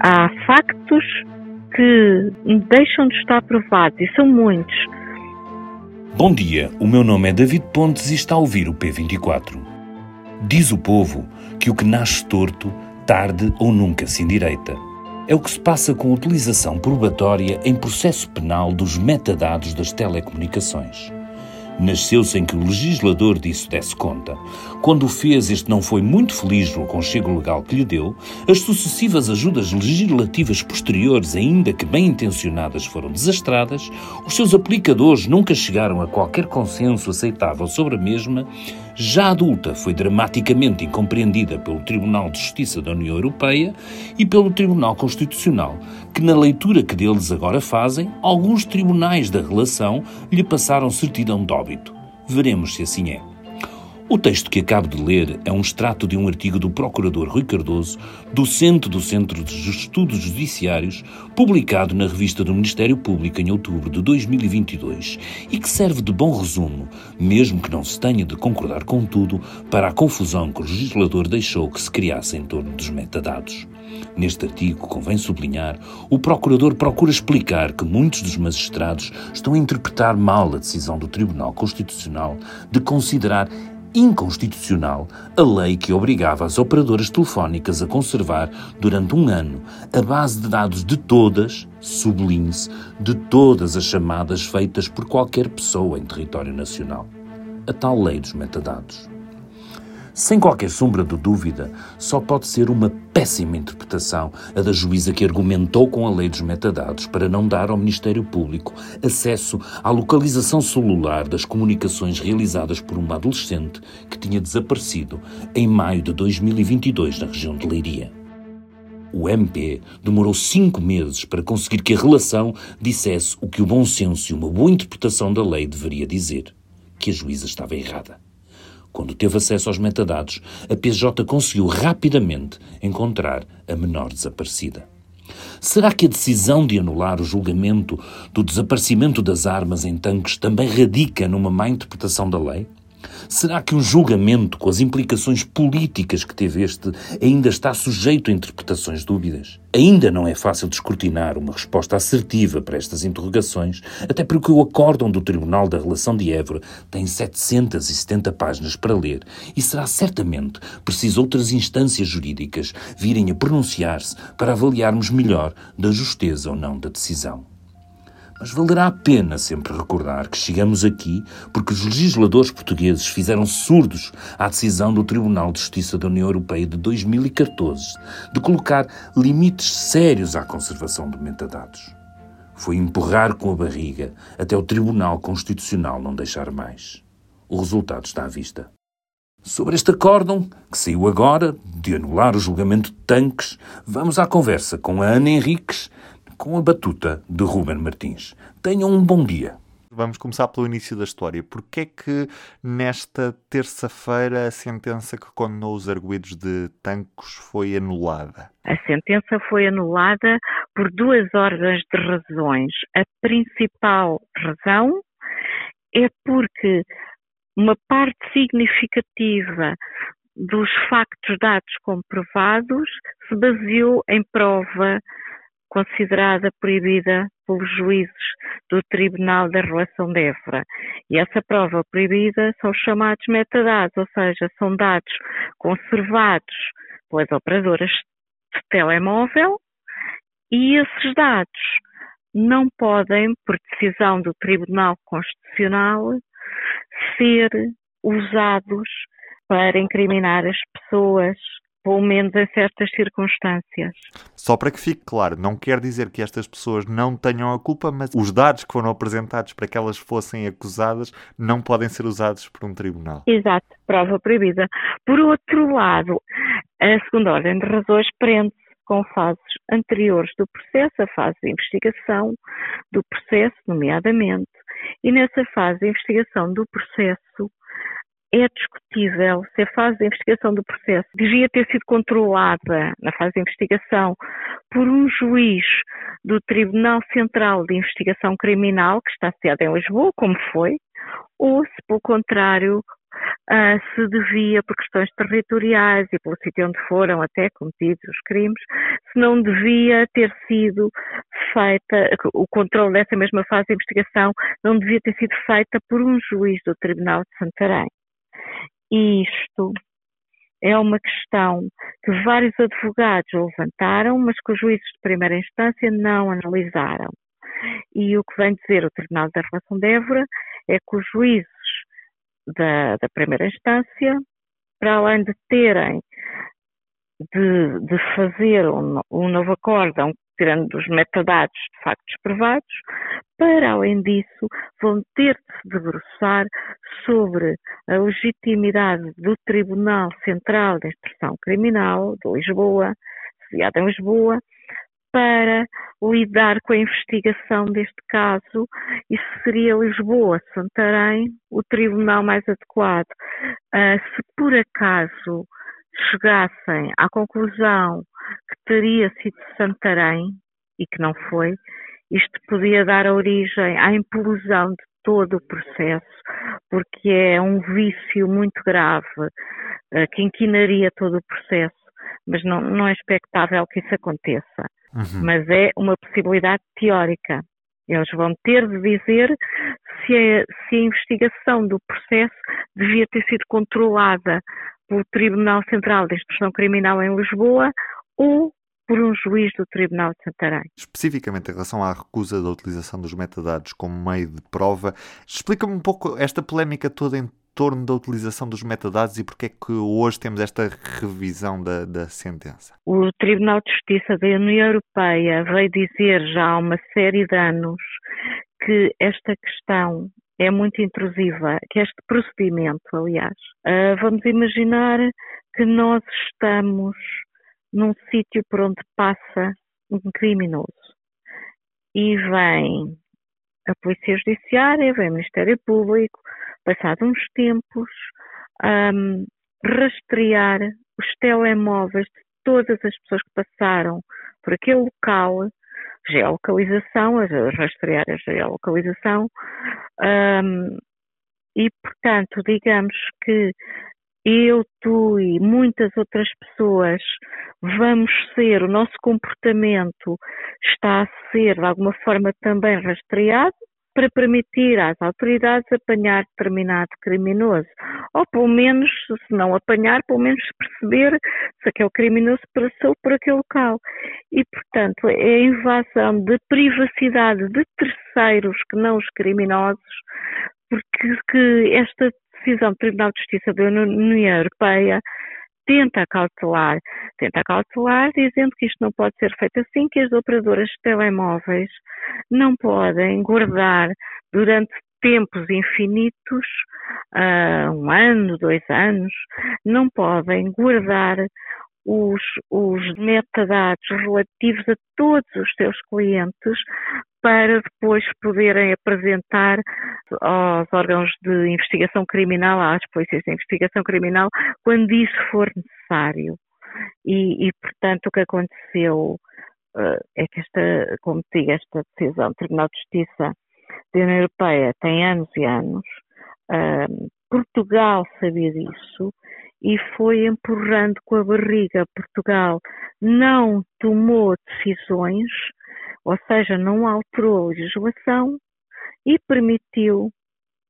Há factos que deixam de estar provados e são muitos. Bom dia, o meu nome é David Pontes e está a ouvir o P24. Diz o povo que o que nasce torto, tarde ou nunca se endireita. É o que se passa com a utilização probatória em processo penal dos metadados das telecomunicações. Nasceu sem que o legislador disso desse conta. Quando o fez, este não foi muito feliz no aconchego legal que lhe deu. As sucessivas ajudas legislativas posteriores, ainda que bem intencionadas, foram desastradas. Os seus aplicadores nunca chegaram a qualquer consenso aceitável sobre a mesma. Já adulta, foi dramaticamente incompreendida pelo Tribunal de Justiça da União Europeia e pelo Tribunal Constitucional, que, na leitura que deles agora fazem, alguns tribunais da relação lhe passaram certidão de óbito. Veremos se assim é. O texto que acabo de ler é um extrato de um artigo do Procurador Rui Cardoso, docente do Centro de Estudos Judiciários, publicado na revista do Ministério Público em outubro de 2022 e que serve de bom resumo, mesmo que não se tenha de concordar com tudo, para a confusão que o legislador deixou que se criasse em torno dos metadados. Neste artigo, convém sublinhar, o Procurador procura explicar que muitos dos magistrados estão a interpretar mal a decisão do Tribunal Constitucional de considerar inconstitucional a lei que obrigava as operadoras telefónicas a conservar durante um ano a base de dados de todas, sublinhe-se, de todas as chamadas feitas por qualquer pessoa em território nacional. A tal lei dos metadados. Sem qualquer sombra de dúvida, só pode ser uma péssima interpretação a da juíza que argumentou com a lei dos metadados para não dar ao Ministério Público acesso à localização celular das comunicações realizadas por uma adolescente que tinha desaparecido em maio de 2022 na região de Leiria. O MP demorou cinco meses para conseguir que a relação dissesse o que o bom senso e uma boa interpretação da lei deveria dizer: que a juíza estava errada. Quando teve acesso aos metadados, a PJ conseguiu rapidamente encontrar a menor desaparecida. Será que a decisão de anular o julgamento do desaparecimento das armas em tanques também radica numa má interpretação da lei? Será que um julgamento, com as implicações políticas que teve este, ainda está sujeito a interpretações dúbidas? Ainda não é fácil descortinar uma resposta assertiva para estas interrogações, até porque o acórdão do Tribunal da Relação de Évora tem 770 páginas para ler e será certamente preciso outras instâncias jurídicas virem a pronunciar-se para avaliarmos melhor da justeza ou não da decisão. Mas valerá a pena sempre recordar que chegamos aqui porque os legisladores portugueses fizeram surdos à decisão do Tribunal de Justiça da União Europeia de 2014 de colocar limites sérios à conservação de metadados. Foi empurrar com a barriga até o Tribunal Constitucional não deixar mais. O resultado está à vista. Sobre este acórdão, que saiu agora, de anular o julgamento de tanques, vamos à conversa com a Ana Henriques, com a batuta de Ruben Martins. Tenham um bom dia. Vamos começar pelo início da história. Porquê é que nesta terça-feira a sentença que condenou os arguídos de Tancos foi anulada? A sentença foi anulada por duas ordens de razões. A principal razão é porque uma parte significativa dos factos dados como provados se baseou em prova considerada proibida pelos juízes do Tribunal da Relação de Évora. E essa prova proibida são os chamados metadados, ou seja, são dados conservados pelas operadoras de telemóvel e esses dados não podem, por decisão do Tribunal Constitucional, ser usados para incriminar as pessoas pelo menos em certas circunstâncias. Só para que fique claro, não quer dizer que estas pessoas não tenham a culpa, mas os dados que foram apresentados para que elas fossem acusadas não podem ser usados por um tribunal. Exato, prova proibida. Por outro lado, a segunda ordem de razões prende-se com fases anteriores do processo, a fase de investigação do processo, nomeadamente, e nessa fase de investigação do processo é discutível se a fase de investigação do processo devia ter sido controlada na fase de investigação por um juiz do Tribunal Central de Investigação Criminal, que está sediado em Lisboa, como foi, ou se, pelo contrário, uh, se devia, por questões territoriais e pelo sítio onde foram até cometidos os crimes, se não devia ter sido feita, o controle dessa mesma fase de investigação não devia ter sido feita por um juiz do Tribunal de Santarém. E isto é uma questão que vários advogados levantaram, mas que os juízes de primeira instância não analisaram. E o que vem dizer o Tribunal da Relação de Évora é que os juízes da, da primeira instância, para além de terem de, de fazer um, um, novo acórdão, tirando dos metadados de factos provados, para além disso, vão ter de se debruçar sobre a legitimidade do Tribunal Central de Instrução Criminal de Lisboa, sediado em Lisboa, para lidar com a investigação deste caso e se seria Lisboa, Santarém, o tribunal mais adequado. Uh, se por acaso chegassem à conclusão que teria sido Santarém e que não foi, isto podia dar origem à implosão de todo o processo, porque é um vício muito grave uh, que inquinaria todo o processo, mas não, não é expectável que isso aconteça uhum. mas é uma possibilidade teórica. Eles vão ter de dizer se a, se a investigação do processo devia ter sido controlada pelo Tribunal Central de Instrução Criminal em Lisboa ou por um juiz do Tribunal de Santarém. Especificamente em relação à recusa da utilização dos metadados como meio de prova, explica-me um pouco esta polémica toda em torno da utilização dos metadados e porque é que hoje temos esta revisão da, da sentença? O Tribunal de Justiça da União Europeia veio dizer já há uma série de anos que esta questão é muito intrusiva, que este procedimento, aliás, uh, vamos imaginar que nós estamos num sítio por onde passa um criminoso. E vem a Polícia Judiciária, vem o Ministério Público, passado uns tempos, um, rastrear os telemóveis de todas as pessoas que passaram por aquele local, geolocalização, rastrear a geolocalização, um, e portanto, digamos que eu, tu e muitas outras pessoas vamos ser, o nosso comportamento está a ser de alguma forma também rastreado para permitir às autoridades apanhar determinado criminoso. Ou pelo menos, se não apanhar, pelo menos perceber se aquele criminoso passou por aquele local. E, portanto, é a invasão de privacidade de terceiros que não os criminosos, porque que esta decisão do Tribunal de Justiça da União Europeia tenta cautelar, tenta cautelar dizendo que isto não pode ser feito assim, que as operadoras de telemóveis não podem guardar durante tempos infinitos, uh, um ano, dois anos, não podem guardar os, os metadados relativos a todos os seus clientes para depois poderem apresentar aos órgãos de investigação criminal, às polícias de investigação criminal, quando isso for necessário. E, e portanto, o que aconteceu uh, é que esta, como digo, esta decisão do Tribunal de Justiça da União Europeia tem anos e anos. Uh, Portugal sabia disso e foi empurrando com a barriga. Portugal não tomou decisões, ou seja, não alterou a legislação e permitiu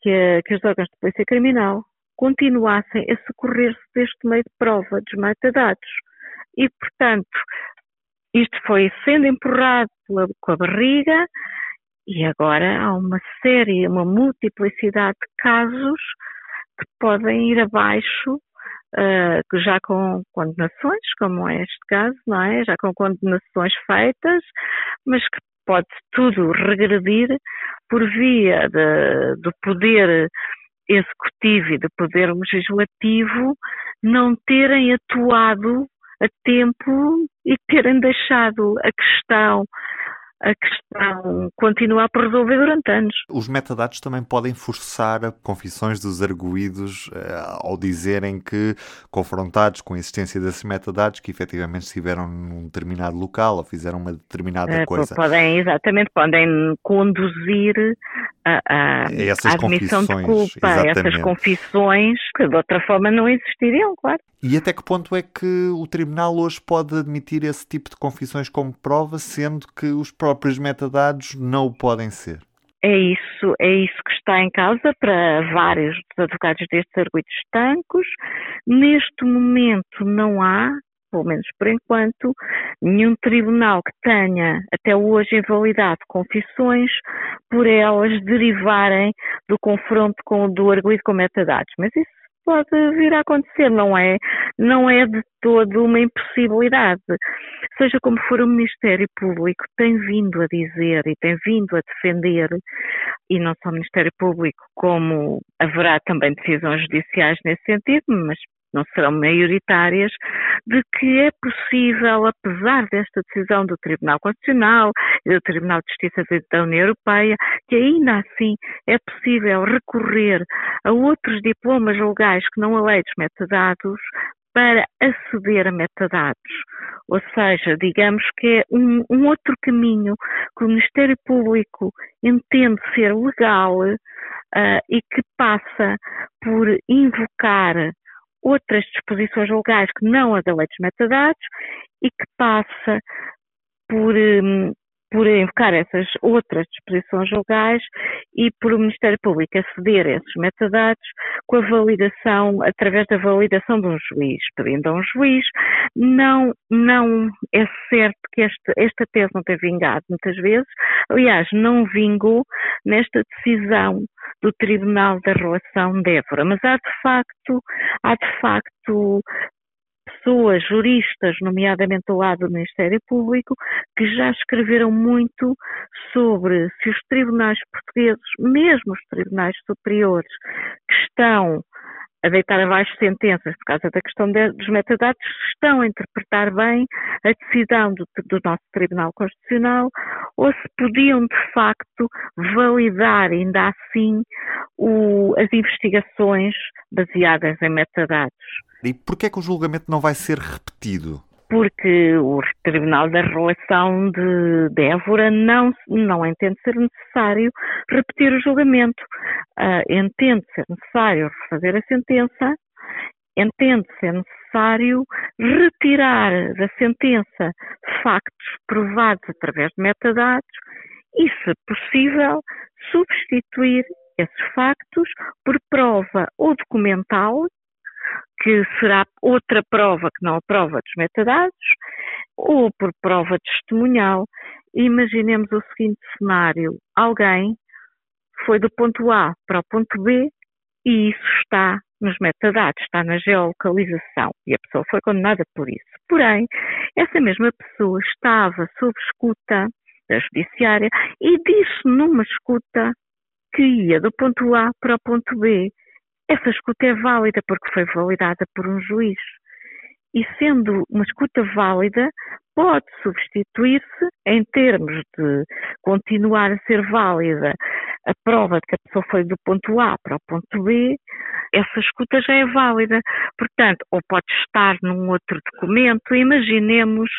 que, que os órgãos de polícia criminal continuassem a socorrer-se deste meio de prova dos metadados. E, portanto, isto foi sendo empurrado pela, com a barriga e agora há uma série, uma multiplicidade de casos que podem ir abaixo uh, já com condenações, como é este caso, não é? Já com condenações feitas, mas que pode tudo regredir por via de, do poder executivo e do poder legislativo não terem atuado a tempo e terem deixado a questão a questão continua por resolver durante anos. Os metadados também podem forçar confissões dos arguídos uh, ao dizerem que, confrontados com a existência desses metadados, que efetivamente estiveram num determinado local ou fizeram uma determinada uh, coisa. Podem, exatamente, podem conduzir a, a, essas a admissão de culpa, a essas confissões que de outra forma não existiriam, claro. E até que ponto é que o tribunal hoje pode admitir esse tipo de confissões como prova, sendo que os próprios metadados não o podem ser? É isso, é isso que está em causa para vários dos advogados destes arguidos estancos. Neste momento não há, pelo menos por enquanto, nenhum tribunal que tenha até hoje invalidado confissões por elas derivarem do confronto com, do arguido com metadados. Mas isso pode vir a acontecer, não é, não é de todo uma impossibilidade. Seja como for, o Ministério Público tem vindo a dizer e tem vindo a defender, e não só o Ministério Público, como haverá também decisões judiciais nesse sentido, mas não serão maioritárias, de que é possível, apesar desta decisão do Tribunal Constitucional e do Tribunal de Justiça da União Europeia, que ainda assim é possível recorrer a outros diplomas legais que não aleitos metadados para aceder a metadados. Ou seja, digamos que é um, um, outro caminho que o Ministério Público entende ser legal uh, e que passa por invocar outras disposições legais que não a da lei dos metadados e que passa por, um, por invocar essas outras disposições legais e por o Ministério Público aceder a esses metadados com a validação, através da validação de um juiz, pedindo a um juiz. Não, não é certo que este, esta tese não tem vingado muitas vezes, aliás, não vingou nesta decisão do Tribunal da Relação de Évora, mas há de facto, há de facto pessoas, juristas, nomeadamente do lado do Ministério Público, que já escreveram muito sobre se os tribunais portugueses, mesmo os tribunais superiores, que estão a deitar abaixo sentenças por causa da questão de, dos metadados, estão a interpretar bem a decisão do, do, nosso Tribunal Constitucional ou se podiam, de facto, validar ainda assim o, as investigações baseadas em metadados. E porquê é que o julgamento não vai ser repetido? Porque o Tribunal da Relação de, Évora não, não entende ser necessário repetir o julgamento. Uh, entende ser necessário refazer a sentença, entende ser necessário retirar da sentença factos provados através de metadados e, se possível, substituir esses factos por prova ou documental que será outra prova que não a prova dos metadados, ou por prova testemunhal. Imaginemos o seguinte cenário: alguém foi do ponto A para o ponto B e isso está nos metadados, está na geolocalização e a pessoa foi condenada por isso. Porém, essa mesma pessoa estava sob escuta da judiciária e disse numa escuta que ia do ponto A para o ponto B essa escuta é válida porque foi validada por um juiz. E sendo uma escuta válida, pode substituir-se, em termos de continuar a ser válida a prova de que a pessoa foi do ponto A para o ponto B, essa escuta já é válida. Portanto, ou pode estar num outro documento. Imaginemos,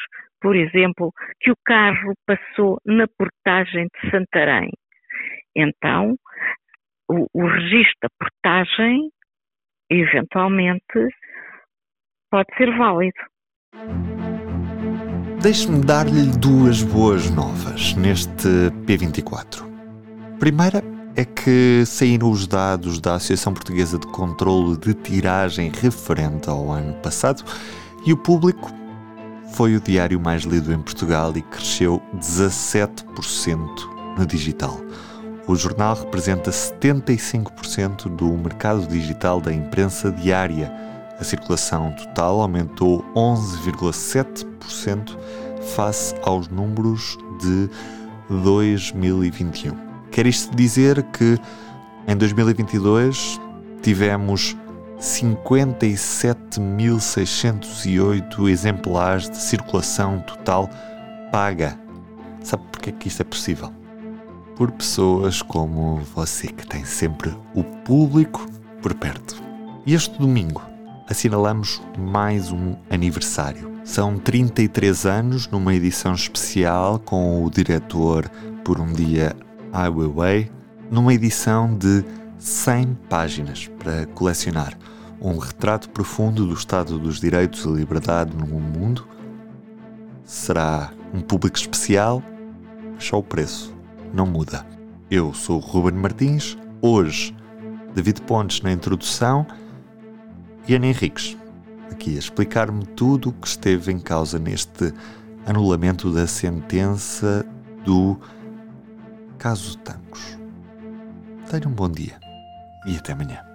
por exemplo, que o carro passou na portagem de Santarém. Então, o, o registro da portagem, eventualmente, pode ser válido. Deixe-me dar-lhe duas boas novas neste P24. Primeira é que saíram os dados da Associação Portuguesa de Controlo de Tiragem referente ao ano passado e o público foi o diário mais lido em Portugal e cresceu 17% no digital. O jornal representa 75% do mercado digital da imprensa diária. A circulação total aumentou 11,7% face aos números de 2021. Quer isto dizer que em 2022 tivemos 57.608 exemplares de circulação total paga Sabe porque é que isto é possível? Por pessoas como você, que tem sempre o público por perto. E este domingo assinalamos mais um aniversário. São 33 anos numa edição especial com o diretor por um dia Ai Weiwei, numa edição de 100 páginas para colecionar um retrato profundo do estado dos direitos e liberdade no mundo. Será um público especial, só o preço não muda. Eu sou o Ruben Martins, hoje David Pontes na introdução e Ana Henriques aqui a explicar-me tudo o que esteve em causa neste anulamento da sentença do caso Tancos. Tenha um bom dia e até amanhã.